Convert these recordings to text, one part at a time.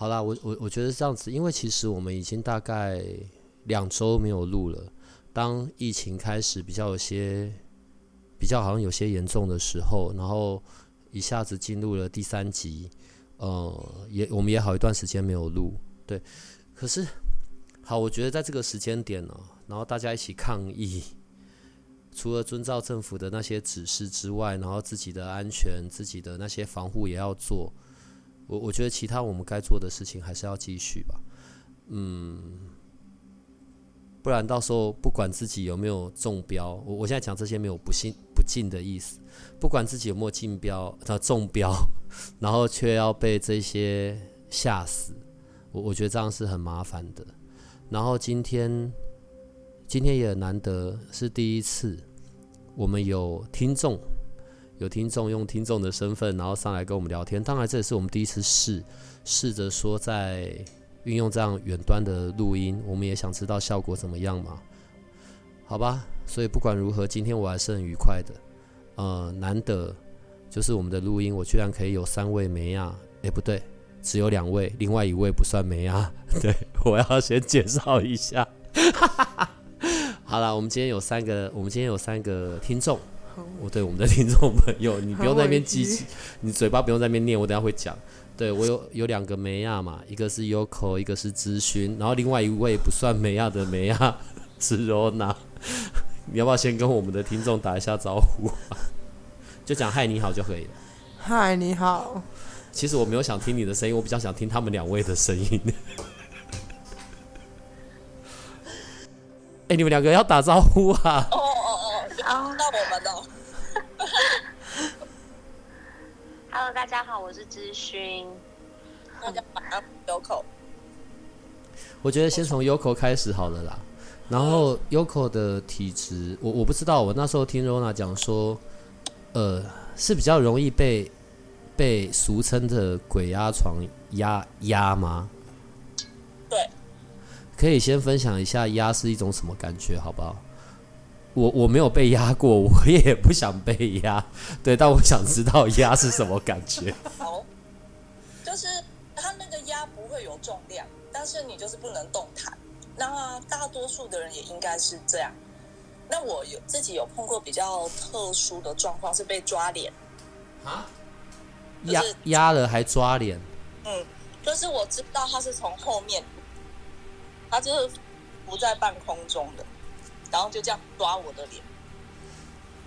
好啦，我我我觉得这样子，因为其实我们已经大概两周没有录了。当疫情开始比较有些比较好像有些严重的时候，然后一下子进入了第三集，呃，也我们也好一段时间没有录，对。可是好，我觉得在这个时间点呢，然后大家一起抗议，除了遵照政府的那些指示之外，然后自己的安全、自己的那些防护也要做。我我觉得其他我们该做的事情还是要继续吧，嗯，不然到时候不管自己有没有中标，我我现在讲这些没有不信不敬的意思，不管自己有没有竞标，他中标，然后却要被这些吓死，我我觉得这样是很麻烦的。然后今天今天也难得是第一次，我们有听众。有听众用听众的身份，然后上来跟我们聊天。当然，这也是我们第一次试，试着说在运用这样远端的录音，我们也想知道效果怎么样嘛？好吧，所以不管如何，今天我还是很愉快的。呃，难得就是我们的录音，我居然可以有三位梅亚，哎，不对，只有两位，另外一位不算梅亚。对，我要先介绍一下。好了，我们今天有三个，我们今天有三个听众。我对我们的听众朋友，你不用在那边记，你嘴巴不用在那边念，我等下会讲。对我有有两个梅亚嘛，一个是 Yoko，一个是咨询，然后另外一位不算梅亚的梅亚是 Rona。你要不要先跟我们的听众打一下招呼？就讲嗨你好就可以了。嗨你好。其实我没有想听你的声音，我比较想听他们两位的声音。哎，你们两个要打招呼啊！哦哦哦，好，到我们了。Hello，大家好，我是知勋。大家晚安，Yoko。我觉得先从 Yoko 开始好了啦。然后 Yoko 的体质，我我不知道，我那时候听 Rona 讲说，呃，是比较容易被被俗称的鬼压床压压吗？对。可以先分享一下压是一种什么感觉，好不好？我我没有被压过，我也不想被压，对，但我想知道压是什么感觉。好，就是它那个压不会有重量，但是你就是不能动弹。那大多数的人也应该是这样。那我有自己有碰过比较特殊的状况，是被抓脸啊，压压了还抓脸。嗯，就是我知道他是从后面，他就是不在半空中的。然后就这样抓我的脸。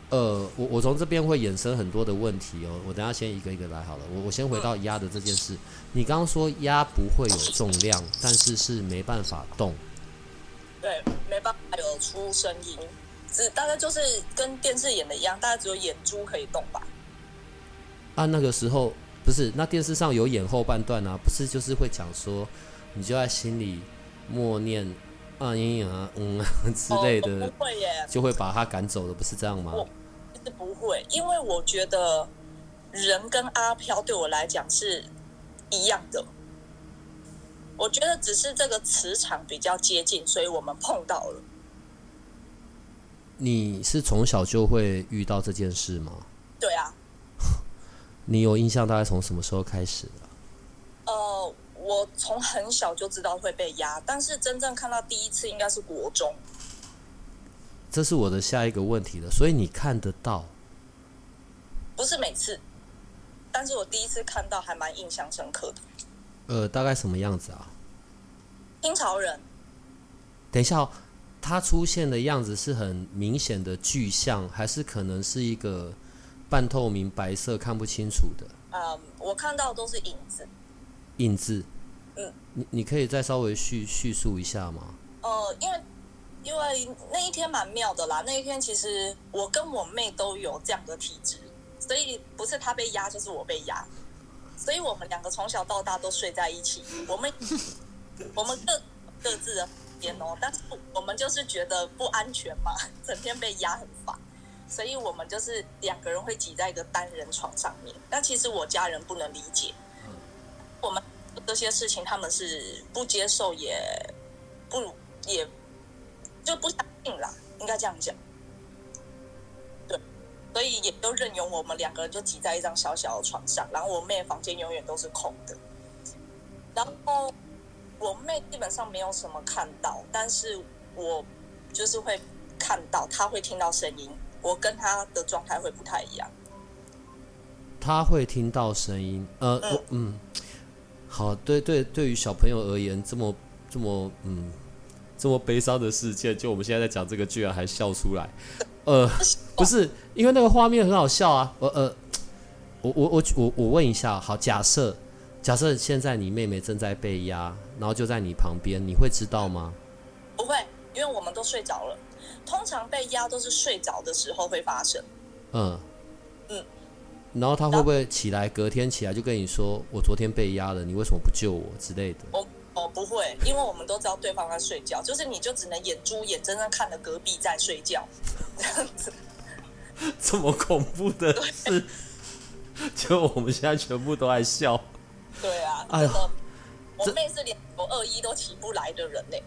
呃，我我从这边会衍生很多的问题哦。我等下先一个一个来好了。我我先回到压的这件事。你刚刚说压不会有重量，但是是没办法动。对，没办法有出声音，只大概就是跟电视演的一样，大概只有眼珠可以动吧。啊，那个时候不是？那电视上有演后半段啊，不是就是会讲说，你就在心里默念。啊，阴影啊，嗯 之类的，不会耶，就会把他赶走了，不是这样吗？是不会，因为我觉得人跟阿飘对我来讲是一样的。我觉得只是这个磁场比较接近，所以我们碰到了。你是从小就会遇到这件事吗？对啊。你有印象大概从什么时候开始的？呃。我从很小就知道会被压，但是真正看到第一次应该是国中。这是我的下一个问题了，所以你看得到？不是每次，但是我第一次看到还蛮印象深刻的。呃，大概什么样子啊？清朝人。等一下，他出现的样子是很明显的具象，还是可能是一个半透明白色看不清楚的？嗯，我看到都是影子。影子。嗯，你你可以再稍微叙叙述一下吗？呃，因为因为那一天蛮妙的啦。那一天其实我跟我妹都有这样的体质，所以不是她被压就是我被压。所以我们两个从小到大都睡在一起。我们我们各各自的间哦，但是我们就是觉得不安全嘛，整天被压很烦，所以我们就是两个人会挤在一个单人床上面。但其实我家人不能理解，我们这些事情他们是不接受，也不也就不相信啦，应该这样讲。对，所以也都任由我们两个人就挤在一张小小的床上，然后我妹房间永远都是空的，然后。我妹基本上没有什么看到，但是我就是会看到，她会听到声音。我跟她的状态会不太一样。她会听到声音，呃，嗯，好，对对，对于小朋友而言，这么这么嗯这么悲伤的事件，就我们现在在讲这个，居然还笑出来，呃，不是，因为那个画面很好笑啊。呃呃，我我我我我问一下，好，假设。假设现在你妹妹正在被压，然后就在你旁边，你会知道吗？不会，因为我们都睡着了。通常被压都是睡着的时候会发生。嗯嗯，然后他会不会起来？隔天起来就跟你说：“我昨天被压了，你为什么不救我？”之类的。哦哦，不会，因为我们都知道对方在睡觉，就是你就只能眼珠眼睁睁看着隔壁在睡觉，这样子。这么恐怖的事，就我们现在全部都在笑。对啊，哎呀，我妹是连我二一都起不来的人呢。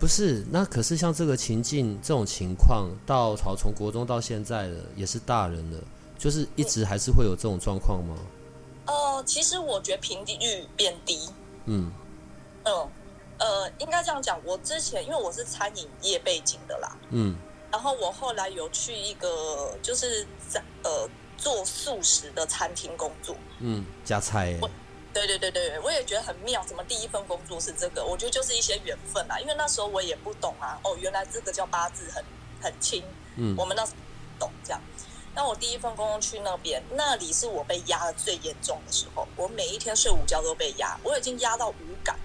不是，那可是像这个情境这种情况，到好从国中到现在了，也是大人了，就是一直还是会有这种状况吗？呃，其实我觉得频率变低。嗯嗯呃，应该这样讲，我之前因为我是餐饮业背景的啦，嗯，然后我后来有去一个就是在呃做素食的餐厅工作，嗯，加菜。对对对对，我也觉得很妙。怎么第一份工作是这个？我觉得就是一些缘分啦。因为那时候我也不懂啊。哦，原来这个叫八字很很轻。嗯，我们那样。那我第一份工作去那边，那里是我被压的最严重的时候。我每一天睡午觉都被压，我已经压到无感。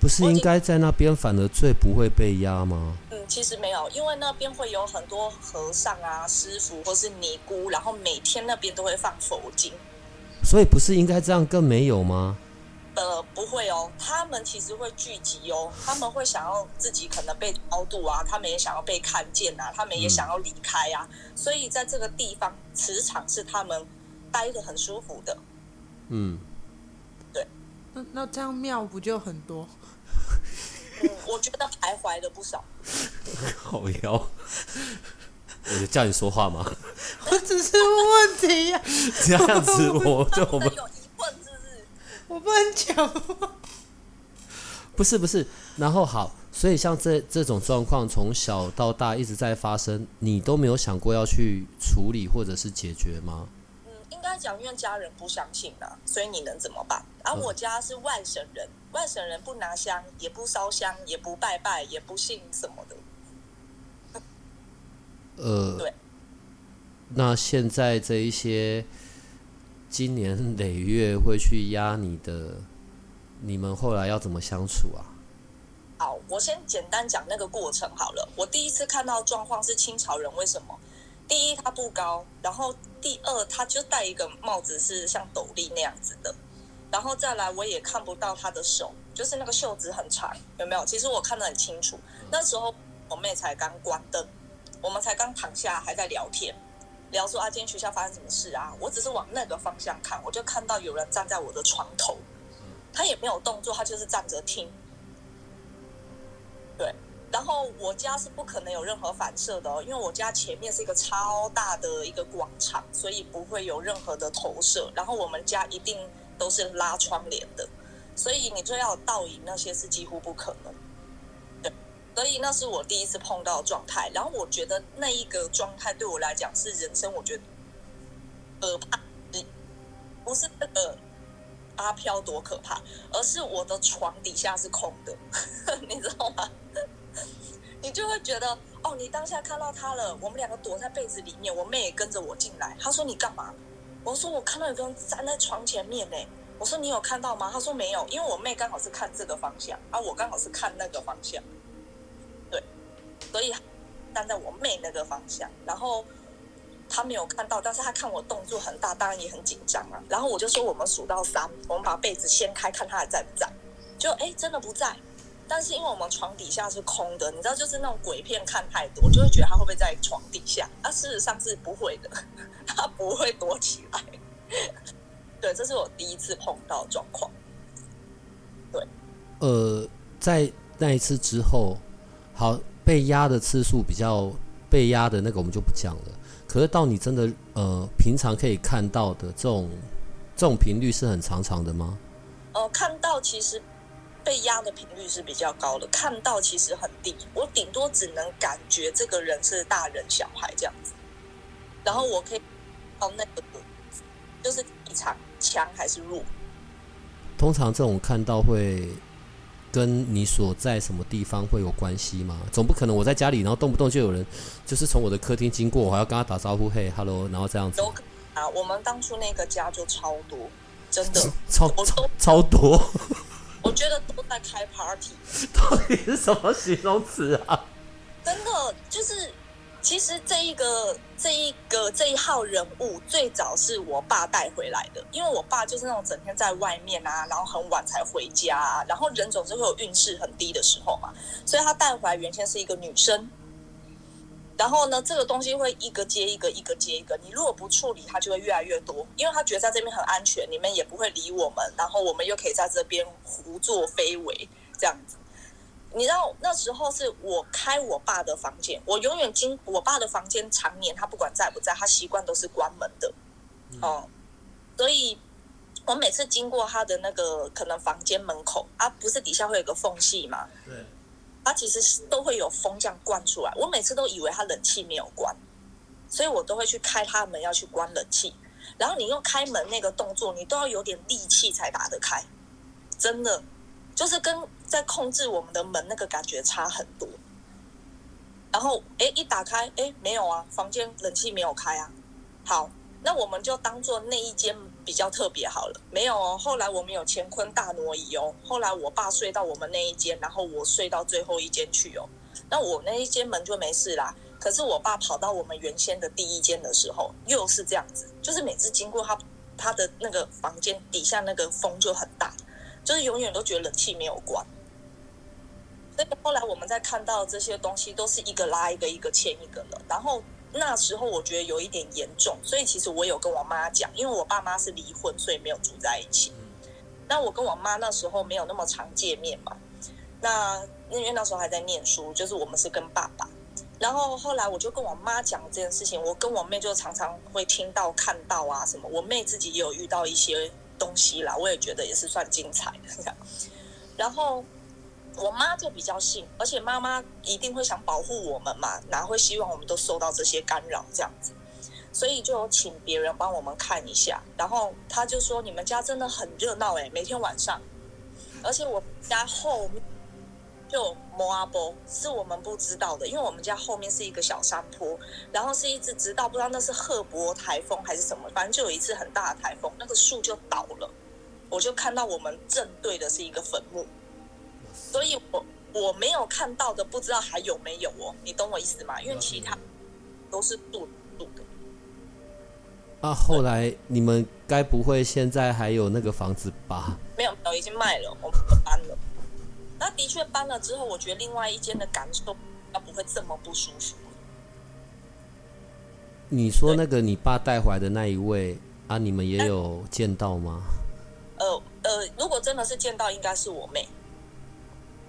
不是应该在那边反而最不会被压吗？嗯，其实没有，因为那边会有很多和尚啊、师傅或是尼姑，然后每天那边都会放佛经。所以不是应该这样更没有吗？呃，不会哦，他们其实会聚集哦，他们会想要自己可能被超度啊，他们也想要被看见啊，他们也想要离开啊，所以在这个地方磁场是他们待的很舒服的。嗯，对。那那这样庙不就很多？嗯，我觉得徘徊了不少。好妖。我就叫你说话吗？我只是问题呀。这样子，我就我们有？我不能讲。不是不是，然后好，所以像这这种状况从小到大一直在发生，你都没有想过要去处理或者是解决吗？嗯，应该讲，因为家人不相信啊，所以你能怎么办？而我家是外省人，外省人不拿香，也不烧香，也不拜拜，也不信什么的。呃，对。那现在这一些今年累月会去压你的，你们后来要怎么相处啊？好，我先简单讲那个过程好了。我第一次看到状况是清朝人，为什么？第一，他不高；然后第二，他就戴一个帽子是像斗笠那样子的；然后再来，我也看不到他的手，就是那个袖子很长，有没有？其实我看得很清楚。那时候我妹才刚关灯。我们才刚躺下，还在聊天，聊说啊，今天学校发生什么事啊？我只是往那个方向看，我就看到有人站在我的床头，他也没有动作，他就是站着听。对，然后我家是不可能有任何反射的哦，因为我家前面是一个超大的一个广场，所以不会有任何的投射。然后我们家一定都是拉窗帘的，所以你就要倒影那些是几乎不可能。所以那是我第一次碰到状态，然后我觉得那一个状态对我来讲是人生，我觉得可怕，不是那个阿飘多可怕，而是我的床底下是空的，你知道吗？你就会觉得哦，你当下看到他了，我们两个躲在被子里面，我妹也跟着我进来。他说你干嘛？我说我看到有个人站在床前面呢。我说你有看到吗？他说没有，因为我妹刚好是看这个方向，而我刚好是看那个方向。所以站在我妹那个方向，然后他没有看到，但是他看我动作很大，当然也很紧张啊。然后我就说我们数到三，我们把被子掀开，看他还在不在。就哎，真的不在。但是因为我们床底下是空的，你知道，就是那种鬼片看太多，就会觉得他会不会在床底下？啊，事实上是不会的，他不会躲起来。对，这是我第一次碰到状况。对，呃，在那一次之后，好被压的次数比较被压的那个我们就不讲了。可是到你真的呃平常可以看到的这种这种频率是很常常的吗？呃，看到其实。被压的频率是比较高的，看到其实很低，我顶多只能感觉这个人是大人小孩这样子，然后我可以到那个就是一场强还是弱。通常这种看到会跟你所在什么地方会有关系吗？总不可能我在家里，然后动不动就有人就是从我的客厅经过，我还要跟他打招呼，嘿，hello，然后这样子。啊，我们当初那个家就超多，真的超超超多。我觉得都在开 party，到底是什么形容词啊？真的就是，其实这一个这一个这一号人物最早是我爸带回来的，因为我爸就是那种整天在外面啊，然后很晚才回家，啊然后人总是会有运势很低的时候嘛，所以他带回来原先是一个女生。然后呢，这个东西会一个接一个，一个接一个。你如果不处理，它就会越来越多，因为他觉得在这边很安全，你们也不会理我们，然后我们又可以在这边胡作非为这样子。你知道那时候是我开我爸的房间，我永远经我爸的房间，常年他不管在不在，他习惯都是关门的哦。所以我每次经过他的那个可能房间门口啊，不是底下会有个缝隙嘛？对。它其实是都会有风这样灌出来，我每次都以为他冷气没有关，所以我都会去开它门要去关冷气。然后你用开门那个动作，你都要有点力气才打得开，真的就是跟在控制我们的门那个感觉差很多。然后哎，一打开哎，没有啊，房间冷气没有开啊。好，那我们就当做那一间。比较特别好了，没有哦。后来我们有乾坤大挪移哦。后来我爸睡到我们那一间，然后我睡到最后一间去哦。那我那一间门就没事啦。可是我爸跑到我们原先的第一间的时候，又是这样子，就是每次经过他他的那个房间底下那个风就很大，就是永远都觉得冷气没有关。所以后来我们在看到这些东西，都是一个拉一个，一个牵一个了，然后。那时候我觉得有一点严重，所以其实我有跟我妈讲，因为我爸妈是离婚，所以没有住在一起。那我跟我妈那时候没有那么常见面嘛。那因为那时候还在念书，就是我们是跟爸爸。然后后来我就跟我妈讲这件事情，我跟我妹就常常会听到、看到啊什么。我妹自己也有遇到一些东西啦，我也觉得也是算精彩的。然后。我妈就比较信，而且妈妈一定会想保护我们嘛，哪会希望我们都受到这些干扰这样子？所以就请别人帮我们看一下。然后他就说：“你们家真的很热闹诶，每天晚上，而且我家后面就摩阿波是我们不知道的，因为我们家后面是一个小山坡，然后是一直直到不知道那是赫伯台风还是什么，反正就有一次很大的台风，那个树就倒了，我就看到我们正对的是一个坟墓。”所以，我我没有看到的，不知道还有没有哦，你懂我意思吗？因为其他都是住住的。啊，后来你们该不会现在还有那个房子吧？没有，没有，已经卖了，我们搬了。那的确搬了之后，我觉得另外一间的感受，他不会这么不舒服。你说那个你爸带回来的那一位啊，你们也有见到吗？呃呃，如果真的是见到，应该是我妹。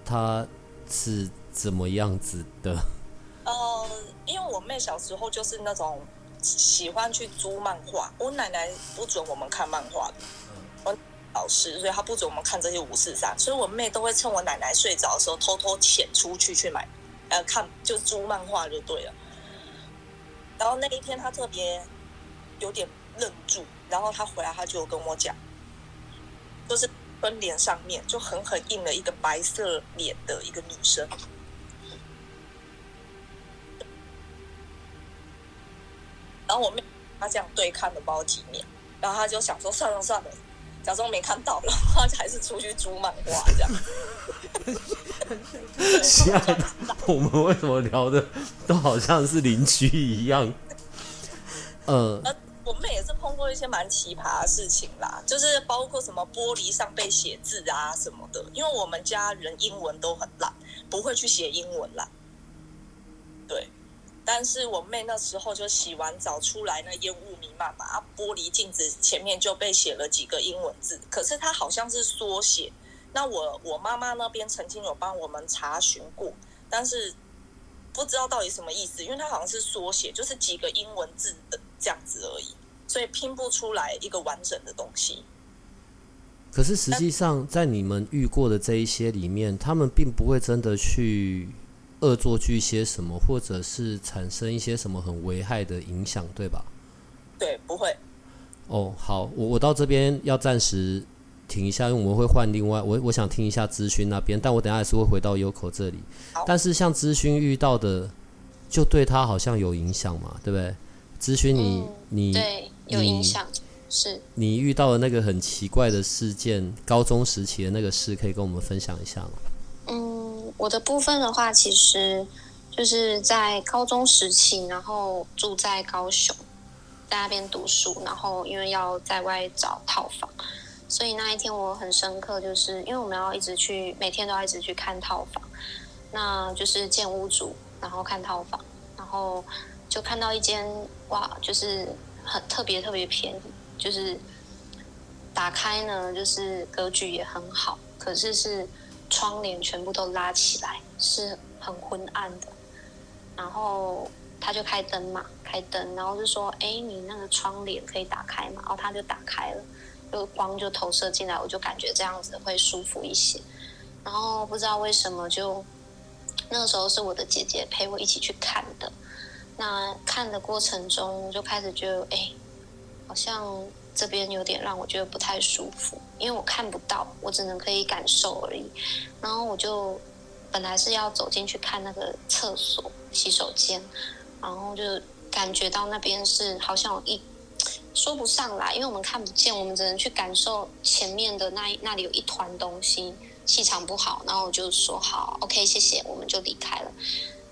她是怎么样子的？呃，因为我妹小时候就是那种喜欢去租漫画，我奶奶不准我们看漫画的，我老师，所以他不准我们看这些五四三，所以我妹都会趁我奶奶睡着的时候偷偷潜出去去买，呃，看就租漫画就对了。然后那一天她特别有点愣住，然后她回来，她就跟我讲，就是。分脸上面就狠狠印了一个白色脸的一个女生，然后我妹她这样对看了包几面，然后她就想说算了算了，假装没看到，然后还是出去租漫画这样。亲爱的，我们为什么聊的都好像是邻居一样？呃，我们也是碰过一些蛮奇葩的事情啦，就是包括什么玻璃上被写字啊什么的。因为我们家人英文都很烂，不会去写英文啦。对，但是我妹那时候就洗完澡出来，那烟雾弥漫嘛，啊，玻璃镜子前面就被写了几个英文字，可是它好像是缩写。那我我妈妈那边曾经有帮我们查询过，但是不知道到底什么意思，因为它好像是缩写，就是几个英文字的这样子而已，所以拼不出来一个完整的东西。可是实际上，在你们遇过的这一些里面，他们并不会真的去恶作剧些什么，或者是产生一些什么很危害的影响，对吧？对，不会。哦，好，我我到这边要暂时停一下，因为我们会换另外，我我想听一下咨询那边，但我等下还是会回到优口这里。但是像咨询遇到的，就对他好像有影响嘛，对不对？咨询你你对有影响。是你遇到的那个很奇怪的事件，高中时期的那个事，可以跟我们分享一下吗？我的部分的话，其实就是在高中时期，然后住在高雄，在那边读书，然后因为要在外找套房，所以那一天我很深刻，就是因为我们要一直去，每天都要一直去看套房，那就是见屋主，然后看套房，然后就看到一间哇，就是很特别特别便宜。就是打开呢，就是格局也很好，可是是窗帘全部都拉起来，是很昏暗的。然后他就开灯嘛，开灯，然后就说：“哎，你那个窗帘可以打开嘛？”然后他就打开了，就光就投射进来，我就感觉这样子会舒服一些。然后不知道为什么，就那个时候是我的姐姐陪我一起去看的。那看的过程中，我就开始觉得哎。好像这边有点让我觉得不太舒服，因为我看不到，我只能可以感受而已。然后我就本来是要走进去看那个厕所、洗手间，然后就感觉到那边是好像有一 说不上来，因为我们看不见，我们只能去感受前面的那那里有一团东西，气场不好。然后我就说好，OK，谢谢，我们就离开了。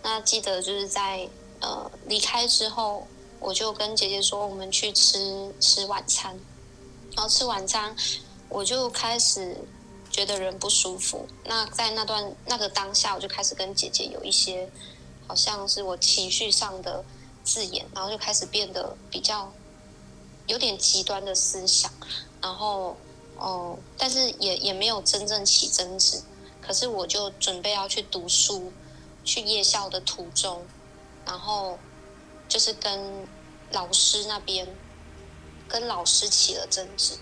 那记得就是在呃离开之后。我就跟姐姐说，我们去吃吃晚餐。然后吃晚餐，我就开始觉得人不舒服。那在那段那个当下，我就开始跟姐姐有一些，好像是我情绪上的字眼，然后就开始变得比较有点极端的思想。然后，哦，但是也也没有真正起争执。可是我就准备要去读书，去夜校的途中，然后。就是跟老师那边，跟老师起了争执，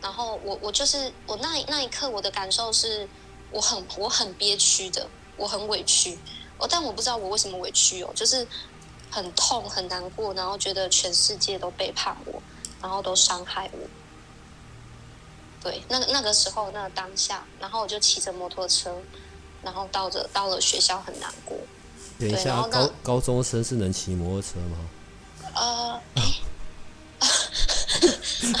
然后我我就是我那那一刻我的感受是，我很我很憋屈的，我很委屈，哦，但我不知道我为什么委屈哦，就是很痛很难过，然后觉得全世界都背叛我，然后都伤害我，对，那那个时候那个当下，然后我就骑着摩托车，然后到着到了学校很难过。等一下，高高中生是能骑摩托车吗？呃，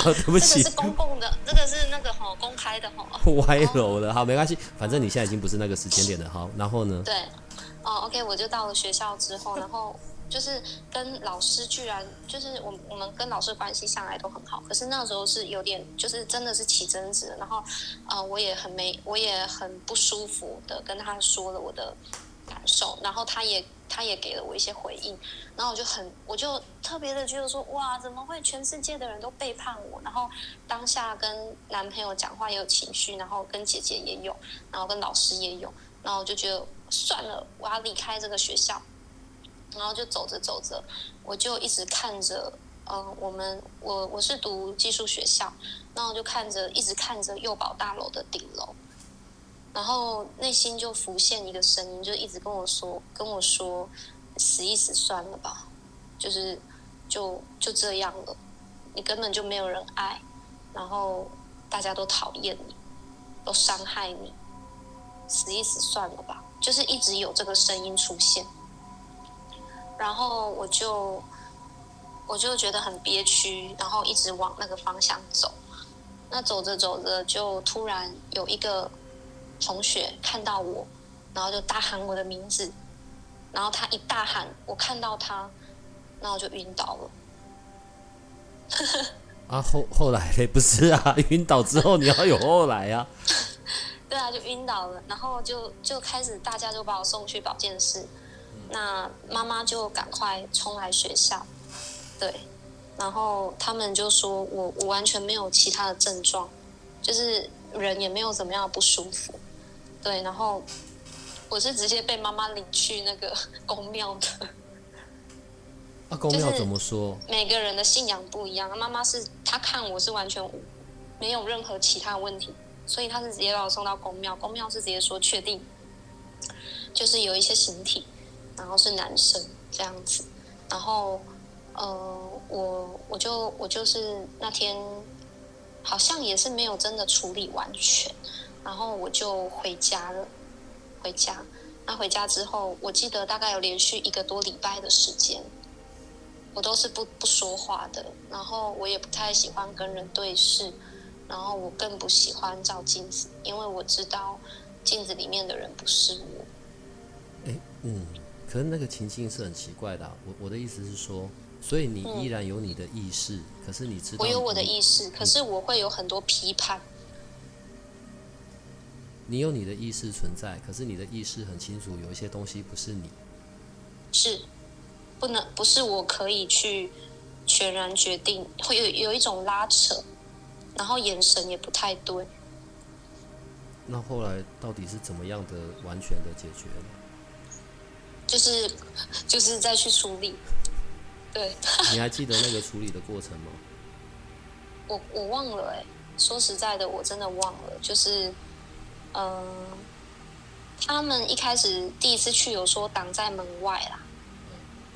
对不 起，这个是公共的，这个是那个吼公开的吼。歪楼了，好，没关系，反正你现在已经不是那个时间点了，好，然后呢？对，哦，OK，我就到了学校之后，然后就是跟老师居然就是我我们跟老师关系向来都很好，可是那时候是有点就是真的是起争执，然后呃我也很没我也很不舒服的跟他说了我的。感受，然后他也他也给了我一些回应，然后我就很我就特别的觉得说哇，怎么会全世界的人都背叛我？然后当下跟男朋友讲话也有情绪，然后跟姐姐也有，然后跟老师也有，然后我就觉得算了，我要离开这个学校，然后就走着走着，我就一直看着，嗯，我们我我是读技术学校，然后就看着一直看着幼保大楼的顶楼。然后内心就浮现一个声音，就一直跟我说：“跟我说，死一死算了吧，就是就就这样了，你根本就没有人爱，然后大家都讨厌你，都伤害你，死一死算了吧。”就是一直有这个声音出现，然后我就我就觉得很憋屈，然后一直往那个方向走。那走着走着，就突然有一个。同学看到我，然后就大喊我的名字，然后他一大喊，我看到他，然后就晕倒了。啊，后后来嘞，不是啊，晕倒之后你要有后来啊。对啊，就晕倒了，然后就就开始大家就把我送去保健室，那妈妈就赶快冲来学校，对，然后他们就说我我完全没有其他的症状，就是人也没有怎么样不舒服，对，然后我是直接被妈妈领去那个 公庙的，啊，公庙怎么说？每个人的信仰不一样，妈妈是她看我是完全没有任何其他问题，所以她是直接把我送到公庙，公庙是直接说确定，就是有一些形体，然后是男生这样子，然后呃，我我就我就是那天好像也是没有真的处理完全，然后我就回家了，回家。那回家之后，我记得大概有连续一个多礼拜的时间，我都是不不说话的，然后我也不太喜欢跟人对视，然后我更不喜欢照镜子，因为我知道镜子里面的人不是我。哎，嗯，可是那个情境是很奇怪的啊、我我的意思是说，所以你依然有你的意识，可是你知道我有我的意识，可是我会有很多批判。你有你的意识存在，可是你的意识很清楚，有一些东西不是你。是不能不是我可以去全然决定，会有有一种拉扯，然后眼神也不太对。那后来到底是怎么样的完全的解决呢？就是就是再去处理。对你还 记得那个处理的过程吗？我我忘了哎、说实在的，我真的忘了。就是嗯、呃他们一开始第一次去有说挡在门外啦，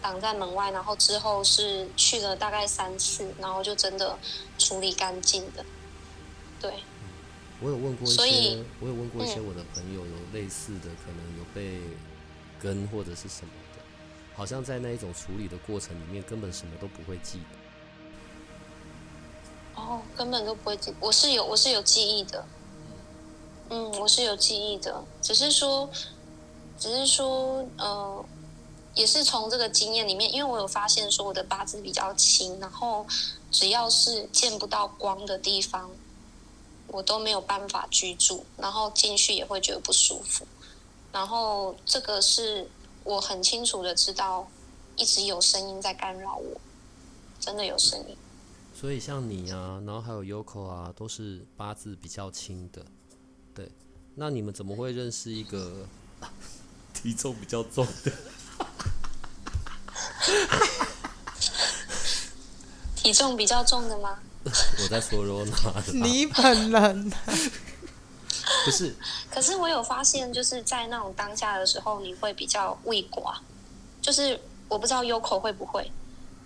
挡在门外，然后之后是去了大概三次，然后就真的处理干净的。对，我有问过一些，我有问过一些嗯我的朋友，有类似的，可能有被跟或者是什么的，好像在那一种处理的过程里面，根本什么都不会记得。哦，根本都不会记，我是有我是有记忆的，嗯，我是有记忆的，只是说，只是说，呃，也是从这个经验里面，因为我有发现说我的八字比较轻，然后只要是见不到光的地方，我都没有办法居住，然后进去也会觉得不舒服，然后这个是我很清楚的知道，一直有声音在干扰我，真的有声音。所以像你啊，然后还有 Yoko 啊，都是八字比较轻的，对。那你们怎么会认识一个 体重比较重的？体重比较重的吗？我在说 Rona，啦你本人不是可是我有发现，就是在那种当下的时候，你会比较畏寡，就是我不知道 Yoko 会不会，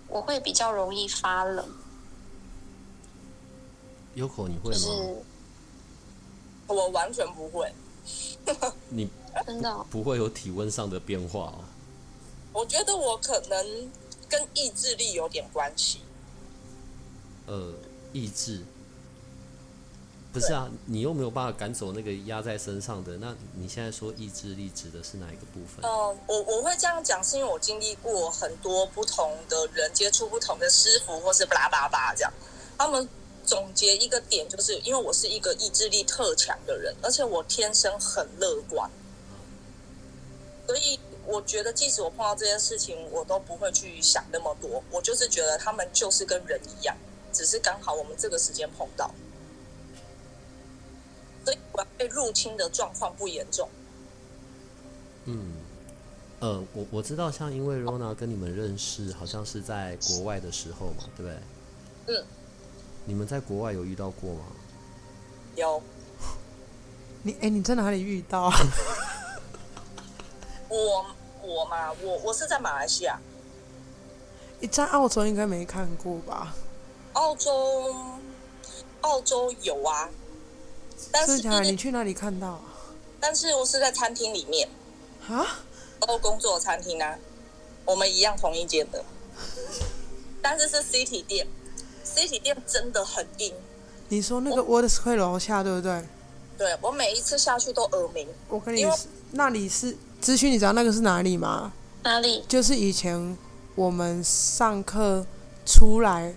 我会比较容易发冷，Yoko，你会就是吗？我完全不会。你真的哦、不会有体温上的变化哦。我觉得我可能跟意志力有点关系。呃，意志。不是啊，你又没有办法赶走那个压在身上的，那你现在说意志力指的是哪一个部分？嗯，我我会这样讲，是因为我经历过很多不同的人，接触不同的师傅，或是巴拉巴拉巴拉这样。他们总结一个点，就是因为我是一个意志力特强的人，而且我天生很乐观，所以我觉得即使我碰到这件事情，我都不会去想那么多。我就是觉得他们就是跟人一样，只是刚好我们这个时间碰到，所以我被入侵的状况不严重。嗯，呃，我我知道，像因为 Rona 跟你们认识，好像是在国外的时候嘛，对不对？嗯。你们在国外有遇到过吗？有 你哎、你在哪里遇到 啊？我我嘛，我我是在马来西亚，你在澳洲应该没看过吧？澳洲，澳洲有啊，但是假的？你去哪里看到啊？但是我是在餐厅里面，啊？都工作的餐厅啊，我们一样同一间的，但是是 City 店，City 店真的很硬，你说那个 World Square 楼下对不对？对我每一次下去都耳鸣，我跟你那里是资讯，你知道那个是哪里吗？哪里？就是以前我们上课出来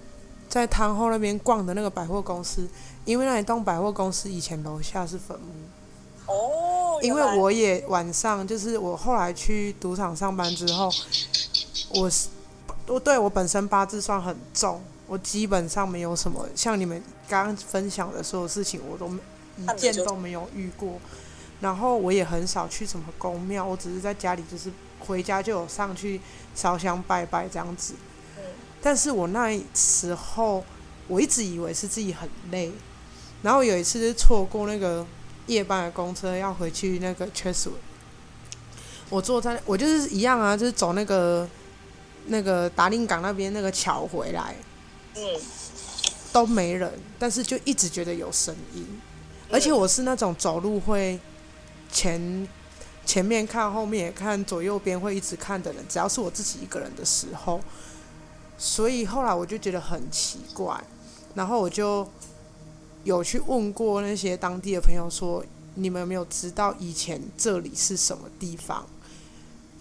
在汤后那边逛的那个百货公司，因为那一栋百货公司以前楼下是坟墓。哦，因为我也晚上就是我后来去赌场上班之后，我是我对我本身八字算很重，我基本上没有什么像你们刚刚分享的所有事情，我都一件都没有遇过。然后我也很少去什么宫庙，我只是在家里就是回家就有上去烧香拜拜这样子。但是我那时候我一直以为是自己很累，然后有一次就是错过那个夜班的公车要回去那个 c h e s w o o d 我坐在我就是一样啊，就是走那个那个达令港那边那个桥回来嗯，都没人，但是就一直觉得有声音，而且我是那种走路会前前面看后面也看左右边会一直看的人，只要是我自己一个人的时候，所以后来我就觉得很奇怪，然后我就有去问过那些当地的朋友说，你们有没有知道以前这里是什么地方？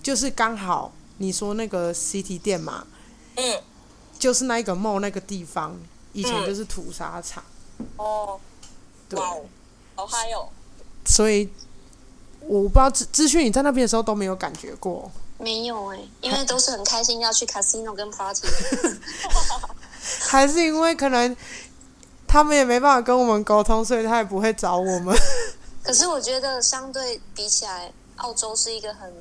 就是刚好你说那个 CT 店嘛，嗯，就是那一个 mall 那个地方，以前嗯就是屠杀场，哦，对，好嗨哦，所以我不知道资资讯你在那边的时候都没有感觉过，没有哎、因为都是很开心要去 casino 跟 party。还是因为可能他们也没办法跟我们沟通，所以他也不会找我们。可是我觉得相对比起来，澳洲是一个很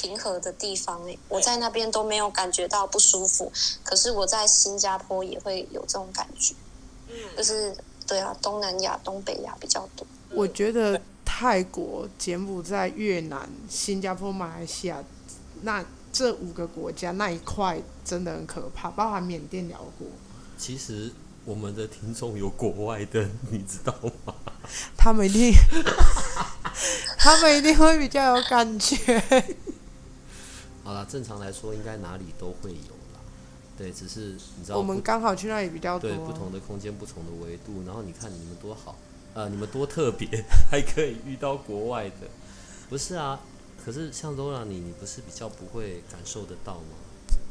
平和的地方哎、我在那边都没有感觉到不舒服，可是我在新加坡也会有这种感觉，嗯就是对啊，东南亚、东北亚比较多。我觉得泰国、柬埔寨、越南、新加坡、马来西亚那这五个国家那一块真的很可怕，包含缅甸、辽国，其实我们的听众有国外的，你知道吗？他们一定，他们一定会比较有感觉。好啦，正常来说应该哪里都会有啦。对，只是你知道我们刚好去那里比较多对，不同的空间、不同的维度，然后你看你们多好，呃，你们多特别，还可以遇到国外的，不是啊？可是像 Lola 你，你不是比较不会感受得到吗？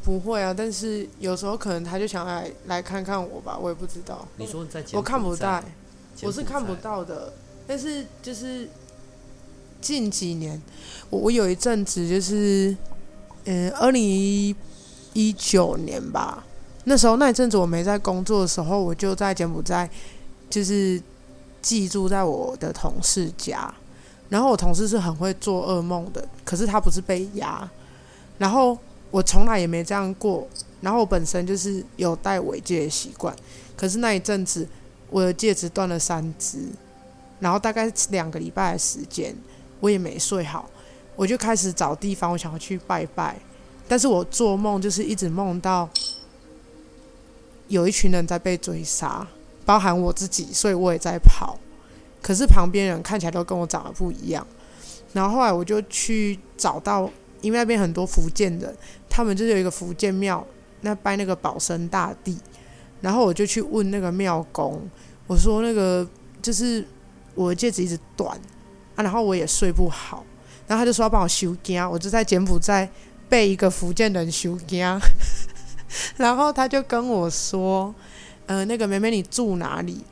不会啊，但是有时候可能他就想来来看看我吧，我也不知道，你说在柬我看不到，，我是看不。到的。但是就是近几年，我我有一阵子就是，嗯，二零一九年吧，那时候那一阵子我没在工作的时候，我就在柬埔寨，就是寄住在我的同事家。然后我同事是很会做噩梦的，可是他不是被压，然后我从来也没这样过。然后我本身就是有戴尾戒的习惯，可是那一阵子我的戒指断了三只，然后大概两个礼拜的时间，我也没睡好，我就开始找地方，我想要去拜拜，但是我做梦就是一直梦到有一群人在被追杀，包含我自己，所以我也在跑，可是旁边人看起来都跟我长得不一样，然后后来我就去找到，因为那边很多福建人，他们就是有一个福建庙，那拜那个保生大帝，然后我就去问那个庙公，我说那个就是我的戒指一直短啊，然后我也睡不好，然后他就说要帮我修家，我就在柬埔寨被一个福建人修家，然后他就跟我说，呃，那个妹妹你住哪里？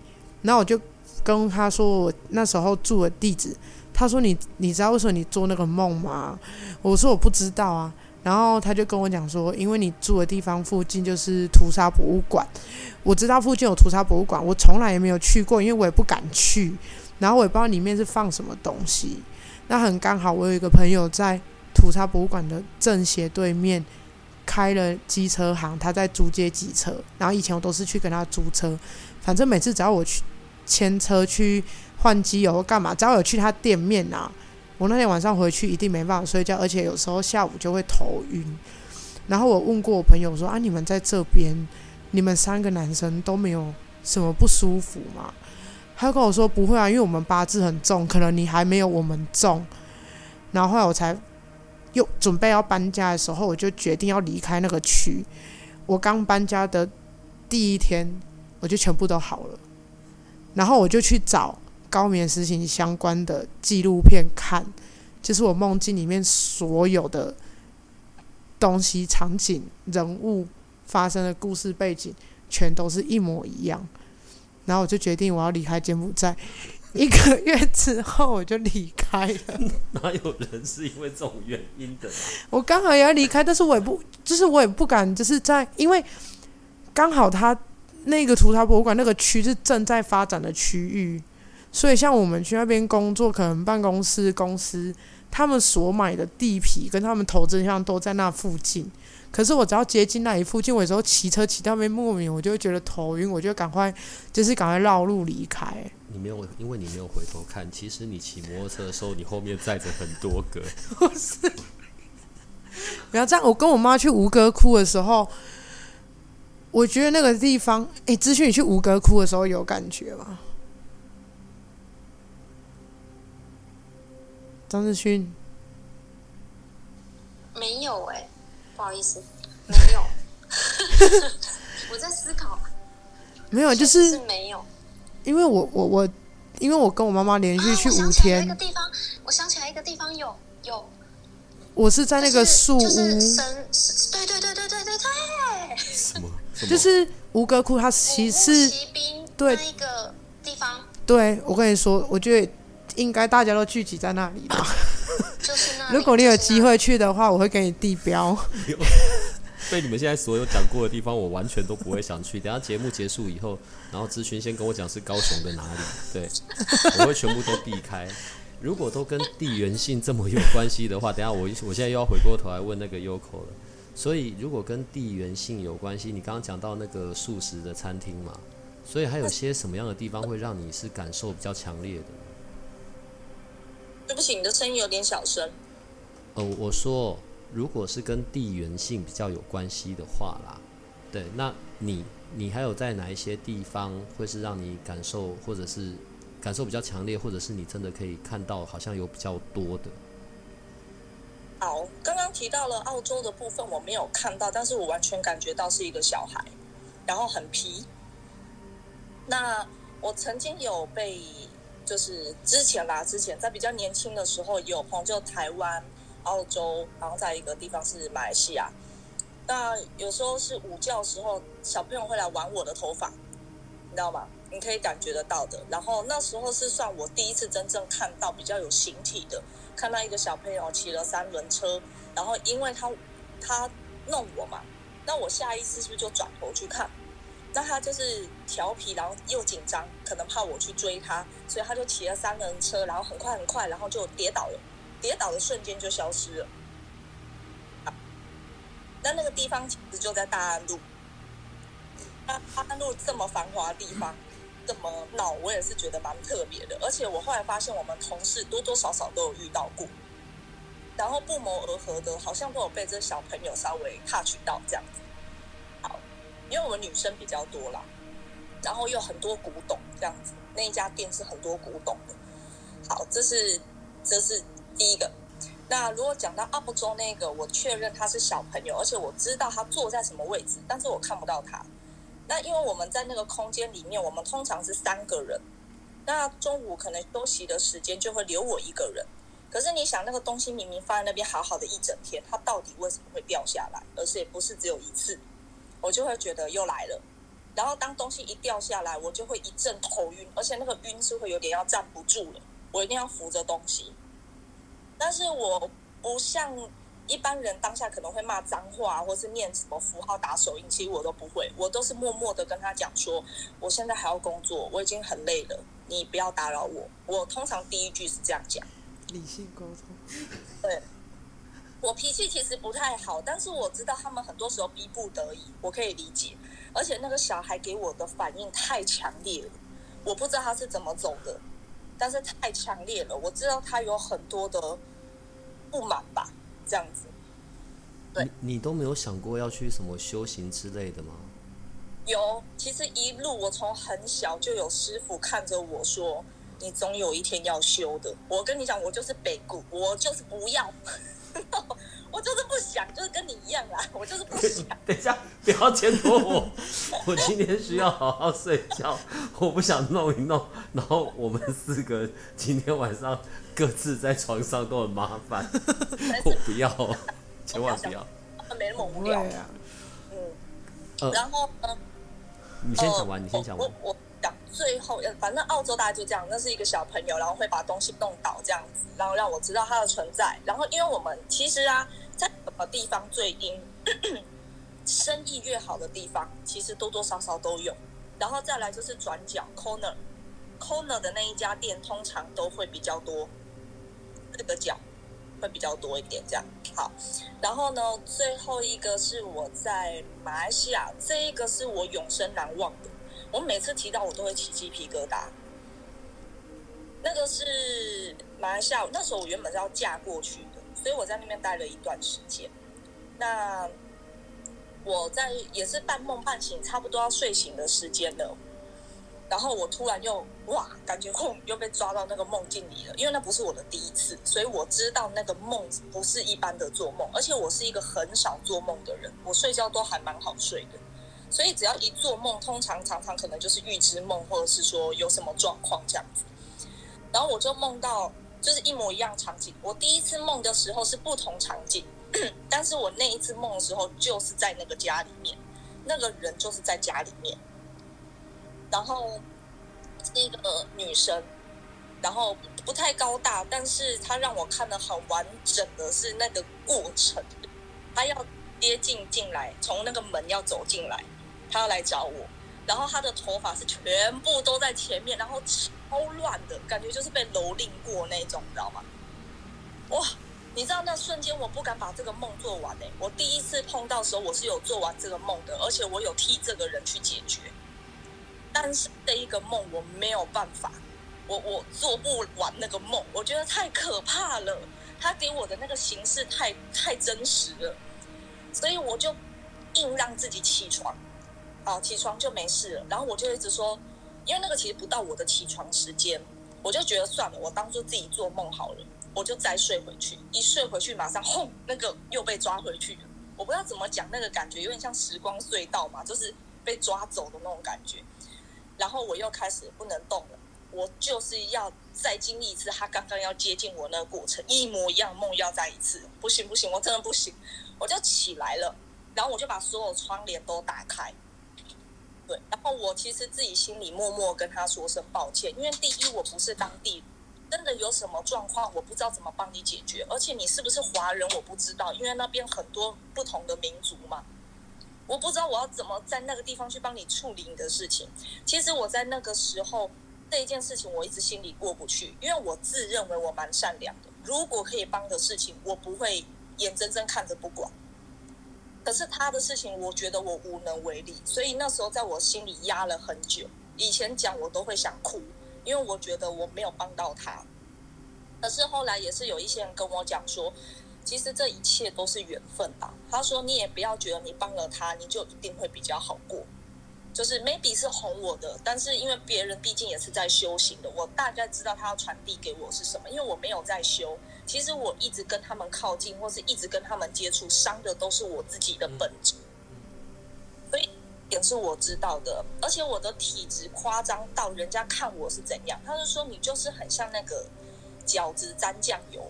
然后我就跟他说我那时候住的地址，他说你你知道为什么你做那个梦吗？我说我不知道啊。然后他就跟我讲说，因为你住的地方附近就是屠杀博物馆，我知道附近有屠杀博物馆，我从来也没有去过，因为我也不敢去，然后我也不知道里面是放什么东西。那很刚好，我有一个朋友在土沙博物馆的正斜对面开了机车行，他在租借机车，然后以前我都是去跟他租车，反正每次只要我去牵车去换机油或干嘛，只要有去他店面啊，我那天晚上回去一定没办法睡觉，而且有时候下午就会头晕。然后我问过我朋友说啊，你们在这边，你们三个男生都没有什么不舒服吗？他跟我说不会啊，因为我们八字很重，可能你还没有我们重。然后后来我才又准备要搬家的时候，我就决定要离开那个区。我刚搬家的第一天，我就全部都好了。然后我就去找高棉实行相关的纪录片看，就是我梦境里面所有的东西、场景、人物发生的故事背景，全都是一模一样。然后我就决定我要离开柬埔寨。一个月之后我就离开了。哪有人是因为这种原因的？我刚好也要离开，但是我也不，就是我也不敢，就是在因为刚好他那个图塔博物馆那个区是正在发展的区域，所以像我们去那边工作，可能办公室公司他们所买的地皮跟他们投资项都在那附近。可是我只要接近那一附近，我有时候骑车骑到那边莫名，我就会觉得头晕，我就赶快就是赶快绕路离开。你没有，因为你没有回头看，其实你骑摩托车的时候，你后面载着很多个。不是，不要这样。我跟我妈去吴哥窟的时候，我觉得那个地方，哎，资讯你去吴哥窟的时候有感觉吗？张志勋，没有哎。不好意思，没有，我在思考。没有，就是没有，因为我我我，因为我跟我妈妈连续去五天。那个地方，我想起来一个地方有有。我是在那个树屋。神，对对对对对对对。什么？就是吴哥窟，它其实骑兵对那一个地方。对，我跟你说，我觉得应该大家都聚集在那里吧。如果你有机会去的话，我会给你地标。被你们现在所有讲过的地方，我完全都不会想去。等下节目结束以后，然后咨询先跟我讲是高雄的哪里，对，我会全部都避开。如果都跟地缘性这么有关系的话，等下我我现在又要回过头来问那个 Yoko 了。所以如果跟地缘性有关系，你刚刚讲到那个素食的餐厅嘛，所以还有些什么样的地方会让你是感受比较强烈的？对不起，你的声音有点小声。呃，我说，如果是跟地缘性比较有关系的话啦，对，那你你还有在哪一些地方会是让你感受，或者是感受比较强烈，或者是你真的可以看到好像有比较多的？好，刚刚提到了澳洲的部分，我没有看到，但是我完全感觉到是一个小孩，然后很皮。那我曾经有被。就是之前啦，之前在比较年轻的时候，有朋友就台湾、澳洲，然后在一个地方是马来西亚。那有时候是午觉时候，小朋友会来玩我的头发，你知道吗？你可以感觉得到的。然后那时候是算我第一次真正看到比较有形体的，看到一个小朋友骑了三轮车，然后因为他他弄我嘛，那我下意识是不是就转头去看？那他就是调皮，然后又紧张，可能怕我去追他，所以他就骑了三轮车，然后很快很快，然后就跌倒了，跌倒的瞬间就消失了。那那个地方其实就在大安路，大安路这么繁华的地方，这么闹，我也是觉得蛮特别的。而且我后来发现，我们同事多多少少都有遇到过，然后不谋而合的，好像都有被这小朋友稍微 touch 到这样子。好因为我们女生比较多啦，然后又很多古董这样子，那一家店是很多古董的。好，这是这是第一个。那如果讲到澳洲那个，我确认他是小朋友，而且我知道他坐在什么位置，但是我看不到他。那因为我们在那个空间里面，我们通常是三个人，那中午可能休息的时间就会留我一个人。可是你想，那个东西明明放在那边好好的一整天，它到底为什么会掉下来？而且也不是只有一次。我就会觉得又来了，然后当东西一掉下来，我就会一阵头晕，而且那个晕是会有点要站不住了，我一定要扶着东西。但是我不像一般人当下可能会骂脏话，或是念什么符号、打手印，其实我都不会，我都是默默的跟他讲说，我现在还要工作，我已经很累了，你不要打扰我。我通常第一句是这样讲，理性沟通，对。我脾气其实不太好，但是我知道他们很多时候逼不得已，我可以理解。而且那个小孩给我的反应太强烈了，我不知道他是怎么走的，但是太强烈了。我知道他有很多的不满吧，这样子。对，你都没有想过要去什么修行之类的吗？有，其实一路我从很小就有师傅看着我说：“你总有一天要修的。”我跟你讲，我就是北固，我就是不要。我就是不想，就是跟你一样啦。我就是不想。等一下，不要牵拖我。我今天需要好好睡觉，我不想弄一弄。然后我们四个今天晚上各自在床上都很麻烦。我不要，千万不要。没那么无聊。嗯。然后呢？你先讲完，你先讲完。我我讲最后，反正澳洲大概就这样，那是一个小朋友，然后会把东西弄倒这样子，然后让我知道它的存在。然后因为我们其实啊，在什么地方最阴，生意越好的地方，其实多多少少都有。然后再来就是转角 corner corner 的那一家店，通常都会比较多，这个角会比较多一点这样。好，然后呢，最后一个是我在马来西亚，这一个是我永生难忘的。我每次提到我都会起鸡皮疙瘩。那个是马来西亚，那时候我原本是要嫁过去的，所以我在那边待了一段时间。那我在也是半梦半醒，差不多要睡醒的时间了。然后我突然又哇，感觉轰又被抓到那个梦境里了，因为那不是我的第一次，所以我知道那个梦不是一般的做梦，而且我是一个很少做梦的人，我睡觉都还蛮好睡的，所以只要一做梦，通常常常可能就是预知梦，或者是说有什么状况这样子。然后我就梦到就是一模一样场景，我第一次梦的时候是不同场景，但是我那一次梦的时候就是在那个家里面，那个人就是在家里面。然后是一个女生，然后不太高大，但是她让我看的很完整的是那个过程。她要接近进来，从那个门要走进来，他要来找我。然后他的头发是全部都在前面，然后超乱的感觉，就是被蹂躏过那种，你知道吗？哇！你知道那瞬间我不敢把这个梦做完呢、我第一次碰到的时候，我是有做完这个梦的，而且我有替这个人去解决。但是这一个梦我没有办法，我我做不完那个梦，我觉得太可怕了。他给我的那个形式太太真实了，所以我就硬让自己起床，好起床就没事了。然后我就一直说，因为那个其实不到我的起床时间，我就觉得算了，我当做自己做梦好了，我就再睡回去。一睡回去，马上轰，那个又被抓回去。我不知道怎么讲，那个感觉有点像时光隧道嘛，就是被抓走的那种感觉。然后我又开始不能动了，我就是要再经历一次他刚刚要接近我那个过程，一模一样梦要再一次，不行不行，我真的不行，我就起来了，然后我就把所有窗帘都打开，对，然后我其实自己心里默默跟他说声抱歉，因为第一我不是当地，真的有什么状况我不知道怎么帮你解决，而且你是不是华人我不知道，因为那边很多不同的民族嘛。我不知道我要怎么在那个地方去帮你处理你的事情。其实我在那个时候这一件事情，我一直心里过不去，因为我自认为我蛮善良的。如果可以帮的事情，我不会眼睁睁看着不管。可是他的事情，我觉得我无能为力，所以那时候在我心里压了很久。以前讲我都会想哭，因为我觉得我没有帮到他。可是后来也是有一些人跟我讲说。其实这一切都是缘分吧。他说：“你也不要觉得你帮了他，你就一定会比较好过。就是 maybe 是哄我的，但是因为别人毕竟也是在修行的，我大概知道他要传递给我是什么。因为我没有在修，其实我一直跟他们靠近，或是一直跟他们接触，伤的都是我自己的本质。所以也是我知道的，而且我的体质夸张到人家看我是怎样，他就说你就是很像那个饺子沾酱油。”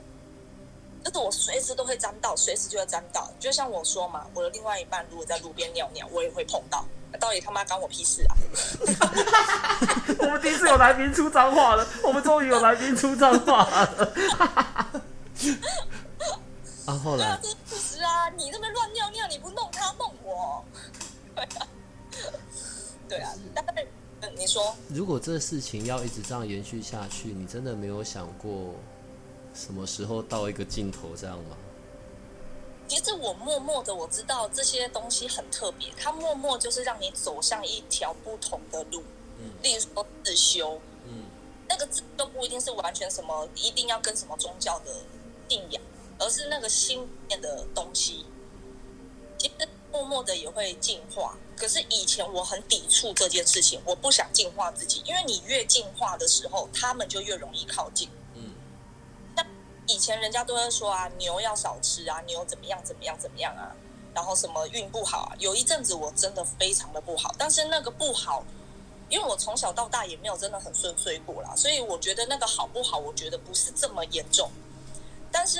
就是我随时都会沾到，随时就会沾到。就像我说嘛，我的另外一半如果在路边尿尿，我也会碰到。到底他妈关我屁事啊！我们第一次有来宾出脏话了，我们终于有来宾出脏话了。啊，后来对啊，这是啊！你那边乱尿尿，你不弄他弄我，对啊，对啊。但是，嗯，你说，如果这事情要一直这样延续下去，你真的没有想过什么时候到一个尽头这样吗？其实我默默的我知道这些东西很特别，它默默就是让你走向一条不同的路。嗯例如说自修，嗯那个自都不一定是完全什么，一定要跟什么宗教的信仰，而是那个心里面的东西。其实默默的也会进化，可是以前我很抵触这件事情，我不想进化自己，因为你越进化的时候，他们就越容易靠近。嗯以前人家都会说啊，牛要少吃啊，牛怎么样怎么样怎么样啊，然后什么运不好啊。有一阵子我真的非常的不好，但是那个不好，因为我从小到大也没有真的很顺遂过啦，所以我觉得那个好不好，我觉得不是这么严重。但是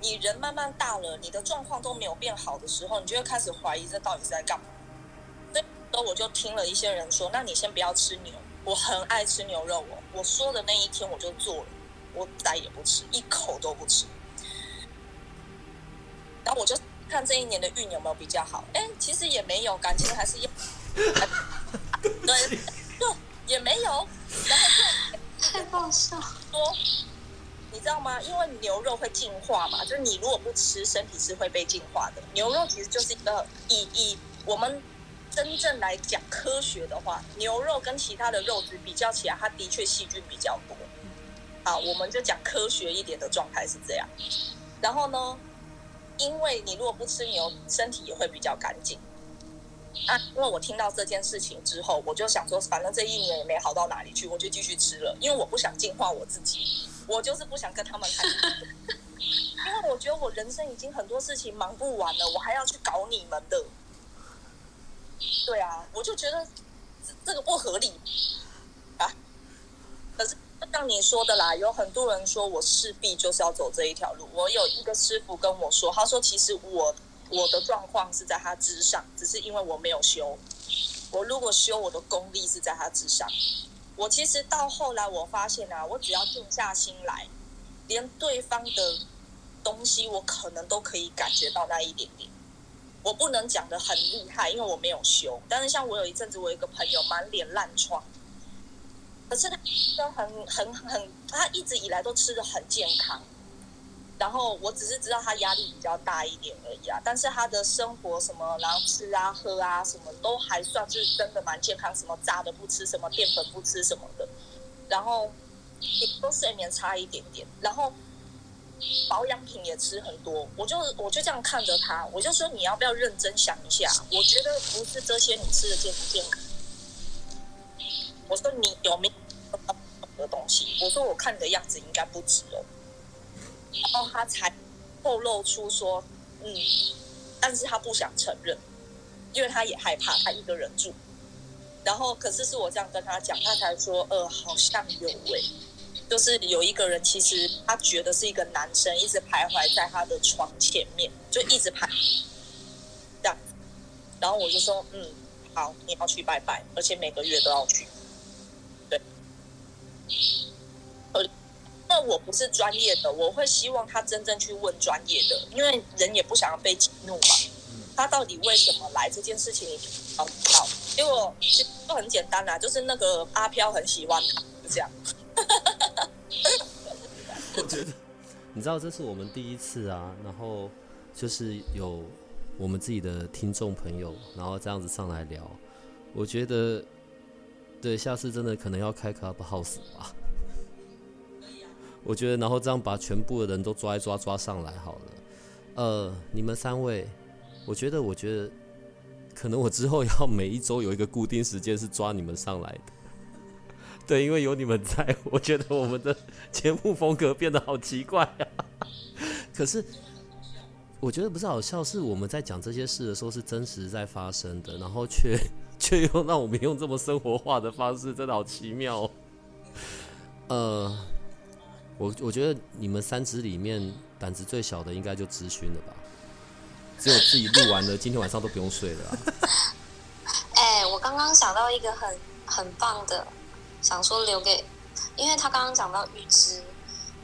你人慢慢大了，你的状况都没有变好的时候，你就会开始怀疑这到底是在干嘛。所以时候我就听了一些人说，那你先不要吃牛。我很爱吃牛肉哦，我说的那一天我就做了，我再也不吃，一口都不吃。然后我就看这一年的运有没有比较好，哎，其实也没有，感情还是要 对，就也没有。然后就太爆笑，说你知道吗？因为牛肉会进化嘛，就是你如果不吃，身体是会被进化的。牛肉其实就是一个以以我们。真正来讲科学的话，牛肉跟其他的肉质比较起来，它的确细菌比较多。好，我们就讲科学一点的状态是这样。然后呢，因为你如果不吃牛，身体也会比较干净。啊，因为我听到这件事情之后，我就想说，反正这一年也没好到哪里去，我就继续吃了。因为我不想净化我自己，我就是不想跟他们谈。因为我觉得我人生已经很多事情忙不完了，我还要去搞你们的。对啊，我就觉得这个不合理啊。可是像你说的啦，有很多人说我势必就是要走这一条路。我有一个师傅跟我说，他说其实我我的状况是在他之上，只是因为我没有修。我如果修，我的功力是在他之上。我其实到后来我发现啊，我只要静下心来，连对方的东西，我可能都可以感觉到那一点点。我不能讲的很厉害，因为我没有修。但是像我有一阵子，我一个朋友满脸烂疮，可是他都很很很，他一直以来都吃的很健康。然后我只是知道他压力比较大一点而已啊。但是他的生活什么，然后吃啊喝啊，什么都还算是真的蛮健康，什么炸的不吃，什么淀粉不吃什么的。然后也都睡眠差一点点。然后。保养品也吃很多，我就我就这样看着他，我就说你要不要认真想一下？我觉得不是这些你吃的健不健康。我说你有没有的东西？我说我看你的样子应该不止哦。然后他才透露出说，嗯，但是他不想承认，因为他也害怕他一个人住。然后可是是我这样跟他讲，他才说，呃，好像有味。就是有一个人，其实他觉得是一个男生，一直徘徊在他的床前面，就一直徘徊这样。然后我就说，嗯，好，你要去拜拜，而且每个月都要去。对，呃，那我不是专业的，我会希望他真正去问专业的，因为人也不想要被激怒嘛。他到底为什么来这件事情，你要知道。结果就很简单啦，就是那个阿飘很喜欢他，就这样。我觉得，你知道这是我们第一次啊，然后就是有我们自己的听众朋友，然后这样子上来聊，我觉得，对，下次真的可能要开 club house 吧。我觉得，然后这样把全部的人都抓一抓，抓上来好了。呃，你们三位，我觉得，我觉得，可能我之后要每一周有一个固定时间是抓你们上来的。对，因为有你们在，我觉得我们的节目风格变得好奇怪啊。可是，我觉得不是好笑，是我们在讲这些事的时候是真实在发生的，然后却 却又让我们用这么生活化的方式，真的好奇妙。呃，我我觉得你们三只里面胆子最小的应该就咨询了吧？只有自己录完了，今天晚上都不用睡了。哎，我刚刚想到一个很很棒的。想说留给，因为他刚刚讲到预知，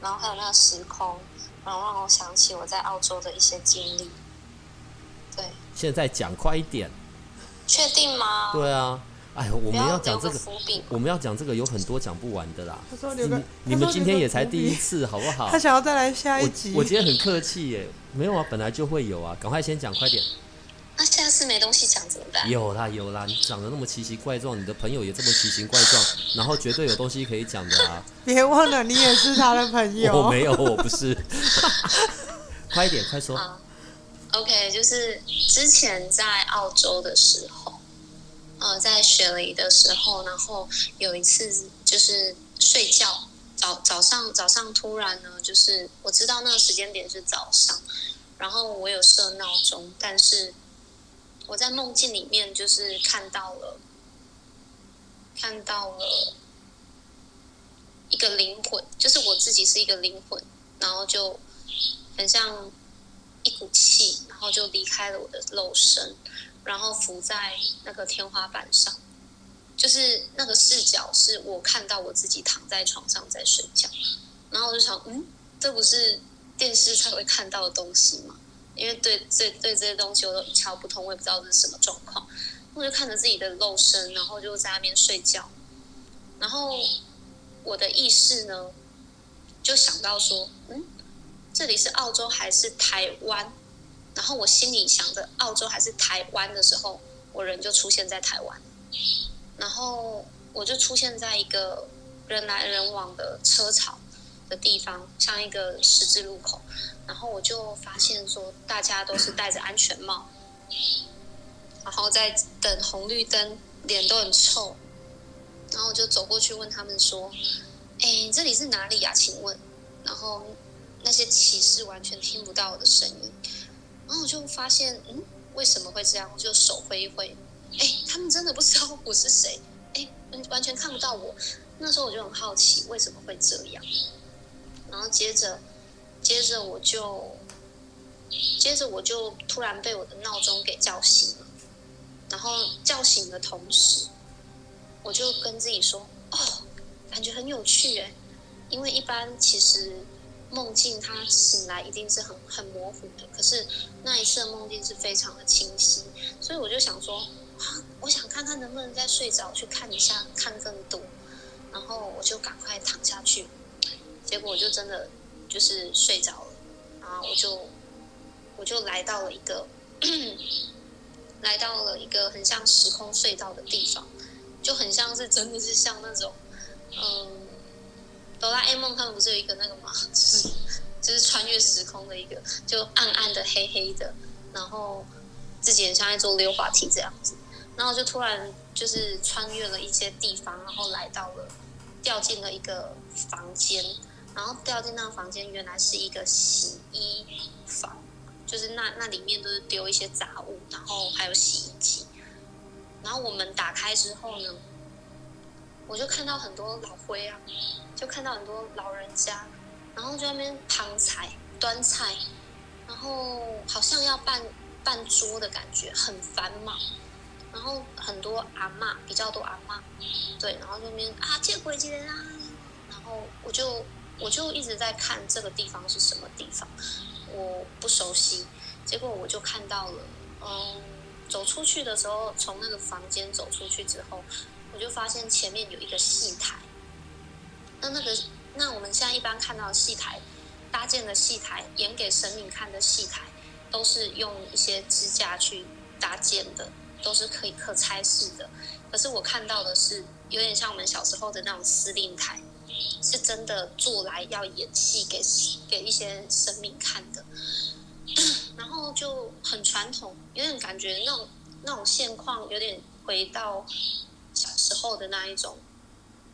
然后还有那个时空，然后让我想起我在澳洲的一些经历。对，现在讲快一点。确定吗？对啊，哎，我们要讲这个，我们要讲这个有很多讲不完的啦。他说留个，你们今天也才第一次，好不好？他想要再来下一集。我今天很客气耶，没有啊，本来就会有啊，赶快先讲，快点。那下次没东西讲怎么办？有啦有啦，你长得那么奇形怪状，你的朋友也这么奇形怪状，然后绝对有东西可以讲的啊！别忘了，你也是他的朋友。我 没有，我不是。快一点，快说。OK，就是之前在澳洲的时候，呃，在雪梨的时候，然后有一次就是睡觉，早早上早上突然呢，就是我知道那个时间点是早上，然后我有设闹钟，但是。我在梦境里面就是看到了，看到了一个灵魂，就是我自己是一个灵魂，然后就很像一股气，然后就离开了我的肉身，然后浮在那个天花板上，就是那个视角是我看到我自己躺在床上在睡觉，然后我就想，嗯，这不是电视才会看到的东西吗？因为对对对这些东西我都一窍不通，我也不知道这是什么状况，我就看着自己的肉身，然后就在那边睡觉，然后我的意识呢，就想到说，嗯，这里是澳洲还是台湾？然后我心里想着澳洲还是台湾的时候，我人就出现在台湾，然后我就出现在一个人来人往的车潮的地方，像一个十字路口。然后我就发现说，大家都是戴着安全帽，然后在等红绿灯，脸都很臭。然后我就走过去问他们说：“哎，这里是哪里呀？请问？”然后那些骑士完全听不到我的声音。然后我就发现，嗯，为什么会这样？我就手挥一挥，哎，他们真的不知道我是谁，哎，完全看不到我。那时候我就很好奇，为什么会这样？然后接着。接着我就，接着我就突然被我的闹钟给叫醒了，然后叫醒的同时，我就跟自己说：“哦，感觉很有趣诶。”因为一般其实梦境它醒来一定是很很模糊的，可是那一次的梦境是非常的清晰，所以我就想说：“，我想看看能不能再睡着去看一下，看更多。”然后我就赶快躺下去，结果我就真的。就是睡着了，然后我就我就来到了一个 来到了一个很像时空隧道的地方，就很像是真的是像那种嗯，哆啦 A 梦他们不是有一个那个吗？就是就是穿越时空的一个，就暗暗的黑黑的，然后自己很像在做溜滑梯这样子，然后就突然就是穿越了一些地方，然后来到了掉进了一个房间。然后掉进那个房间，原来是一个洗衣房，就是那那里面都是丢一些杂物，然后还有洗衣机。然后我们打开之后呢，我就看到很多老灰啊，就看到很多老人家，然后在那边旁菜端菜，然后好像要办办桌的感觉，很繁忙。然后很多阿妈，比较多阿妈，对，然后那边啊见鬼见啊，然后我就。我就一直在看这个地方是什么地方，我不熟悉。结果我就看到了，嗯，走出去的时候，从那个房间走出去之后，就发现前面有一个戏台。那那个，那我们现在一般看到戏台，搭建的戏台，演给神明看的戏台，都是用一些支架去搭建的，都是可以可拆式的。可是我看到的是，有点像我们小时候的那种司令台。是真的做来要演戏给给一些生命看的，然后就很传统，有点感觉那种那种现况，有点回到时候的那一种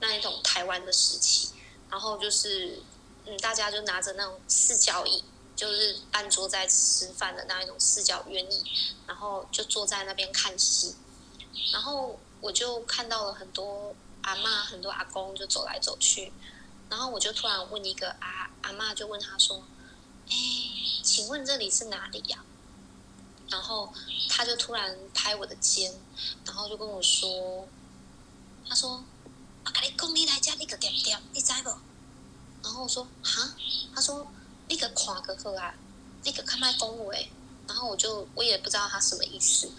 那一种台湾的时期。然后就是嗯，大家就拿着那种四角椅，就是半桌在吃饭的那一种四角圆椅，然后就坐在那边看戏。然后我就看到了很多。阿妈很多阿公就走来走去，然后我就突然问一个阿阿妈，就问他说：“哎，请问这里是哪里呀？”然后他就突然拍我的肩，然后就跟我说：“他说，我跟你讲，你来家你个点点，你知不？”然后我说：“哈？”他说：“你个看个好啊，你个看卖恭维。”然后我就我也不知道他什么意思，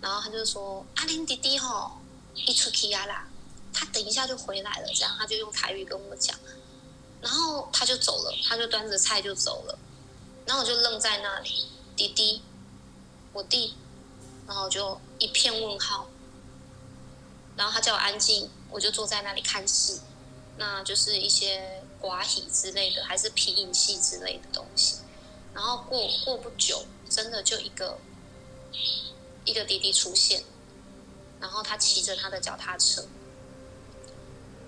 然后他就说：“阿玲弟弟吼，一出去啊啦。”他等一下就回来了，这样他就用台语跟我讲，然后他就走了，他就端着菜就走了，然后我就愣在那里，弟弟，我弟，然后就一片问号，然后他叫我安静，我就坐在那里看戏，那就是一些寡喜之类的，还是皮影戏之类的东西，然后过过不久，真的就一个一个弟弟出现，然后他骑着他的脚踏车。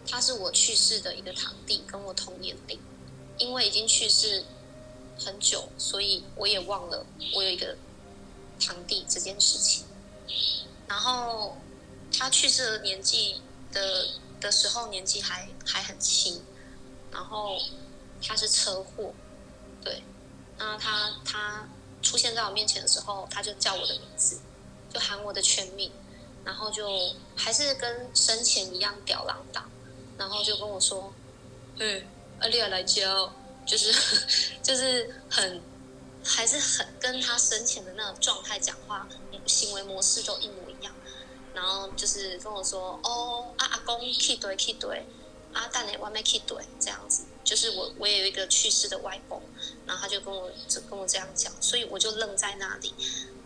他是我去世的一个堂弟，跟我同年龄，因为已经去世很久，所以我也忘了我有一个堂弟这件事情。然后他去世的年纪的的时候，年纪还还很轻。然后他是车祸，对。那他他出现在我面前的时候，他就叫我的名字，就喊我的全名，然后就还是跟生前一样吊郎当，然后就跟我说：“嗯，阿丽亚来教。”就是就是很还是很跟他生前的那个状态讲话，行为模式都一模。然后就是跟我说：“哦，啊阿公去对去对，啊蛋奶外面去对这样子。”就是我我也有一个去世的外公，然后他就跟我就跟我这样讲，所以我就愣在那里。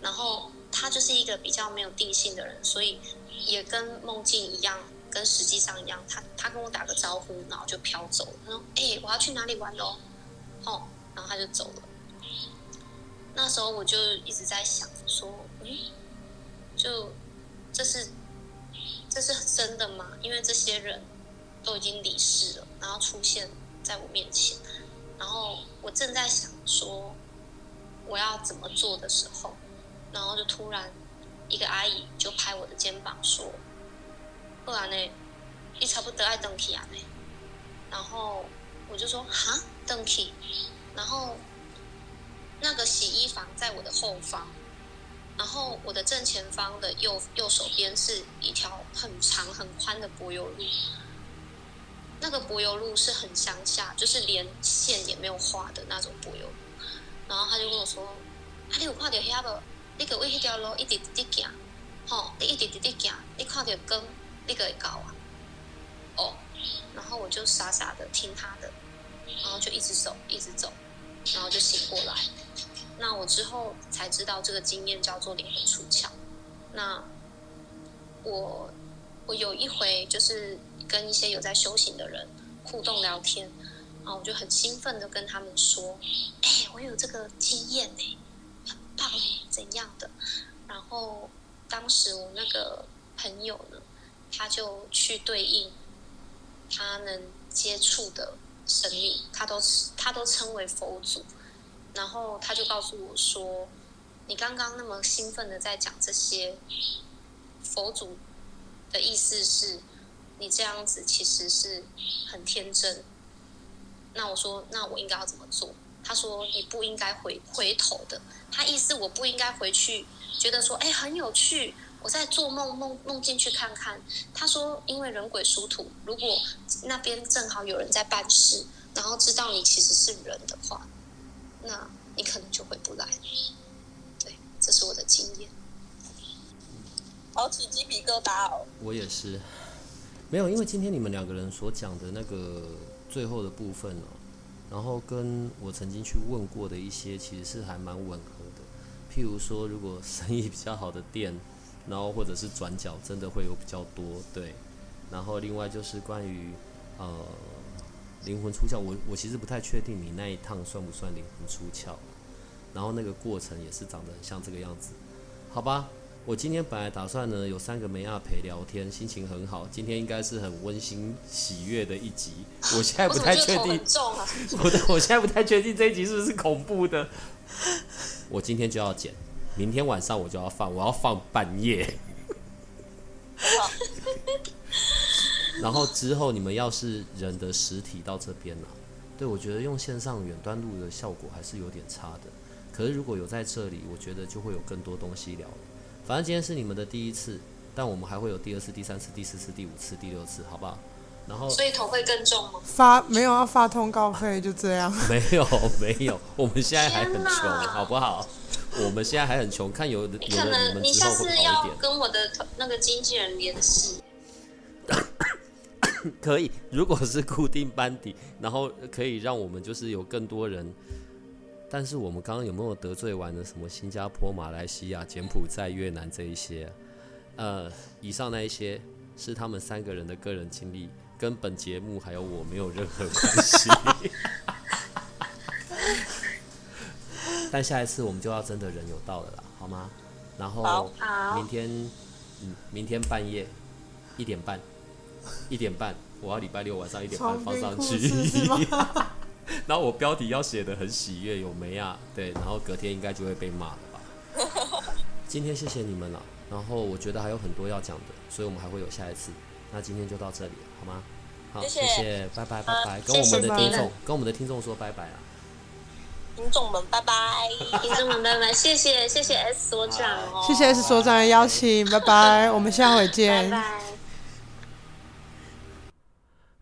然后他就是一个比较没有定性的人，所以也跟梦境一样，跟实际上一样。他他跟我打个招呼，然后就飘走了。他说：“哎，我要去哪里玩喽？”哦，然后他就走了。那时候我就一直在想说：“嗯，就这是这是真的吗？因为这些人都已经离世了，然后出现在我面前，然后我正在想说我要怎么做的时候。”然后就突然，一个阿姨就拍我的肩膀说：“不然呢，你差不多爱登去啊呢。”然后我就说：“哈，登去。”然后那个洗衣房在我的后方，然后我的正前方的右右手边是一条很长很宽的柏油路。那个柏油路是很乡下，就是连线也没有画的那种柏油路。然后他就跟我说：“啊，你有看到遐个？”你个为迄条路一直直直行，吼，你一直直直行，你看到光，你个会到啊？哦，然后我就傻傻的听他的，然后就一直走，一直走，然后就醒过来。那我之后才知道这个经验叫做灵魂出窍。那我我有一回就是跟一些有在修行的人互动聊天，然后我就很兴奋的跟他们说：“哎，我有这个经验呢。”棒怎样的？然后当时我那个朋友呢，他就去对应他能接触的神灵，他都他都称为佛祖。然后他就告诉我说：“你刚刚那么兴奋的在讲这些，佛祖的意思是，你这样子其实是很天真。”那我说：“那我应该要怎么做？”他说：“你不应该回回头的。”他意思我不应该回去，觉得说：“哎，很有趣。”我在做梦，梦梦进去看看。他说：“因为人鬼殊途，如果那边正好有人在办事，然后知道你其实是人的话，那你可能就回不来。”对，这是我的经验。好起鸡皮疙瘩哦！我也是，没有，因为今天你们两个人所讲的那个最后的部分哦。然后跟我曾经去问过的一些，其实是还蛮吻合的。譬如说，如果生意比较好的店，然后或者是转角，真的会有比较多对。然后另外就是关于呃灵魂出窍，我我其实不太确定你那一趟算不算灵魂出窍。然后那个过程也是长得很像这个样子，好吧？我今天本来打算呢有三个梅亚陪聊天，心情很好。今天应该是很温馨喜悦的一集。我现在不太确定，我的我现在不太确定这一集是不是恐怖的。我今天就要剪，明天晚上我就要放，我要放半夜。然后之后你们要是人的实体到这边了，对我觉得用线上远端录的效果还是有点差的。可是如果有在这里，我觉得就会有更多东西聊了。反正今天是你们的第一次，但我们还会有第二次、第三次、第四次、第五次、第六次，好不好？然后，所以头会更重吗？发没有要发通告费，就这样。没有没有，我们现在还很穷，好不好？我们现在还很穷，看有的有的你们之后会好一点。跟我的那个经纪人联系。可以，如果是固定班底，然后可以让我们就是有更多人。但是我们刚刚有没有得罪完的什么新加坡、马来西亚、柬埔寨、越南这一些？呃，以上那一些是他们三个人的个人经历，跟本节目还有我没有任何关系。但下一次我们就要真的人有到了啦，好吗？然后明天，嗯，明天半夜一点半，一点半，我要礼拜六晚上一点半放上去。然后我标题要写的很喜悦，有没啊？对，然后隔天应该就会被骂了吧？今天谢谢你们了，然后我觉得还有很多要讲的，所以我们还会有下一次。那今天就到这里，好吗？好，谢谢，拜拜拜拜，跟我们的听众跟我们的听众说拜拜啊。听众们，拜拜。听众们，拜拜！谢谢谢谢 S 所长哦，谢谢 S 所长的邀请，拜拜，我们下回见拜见。拜。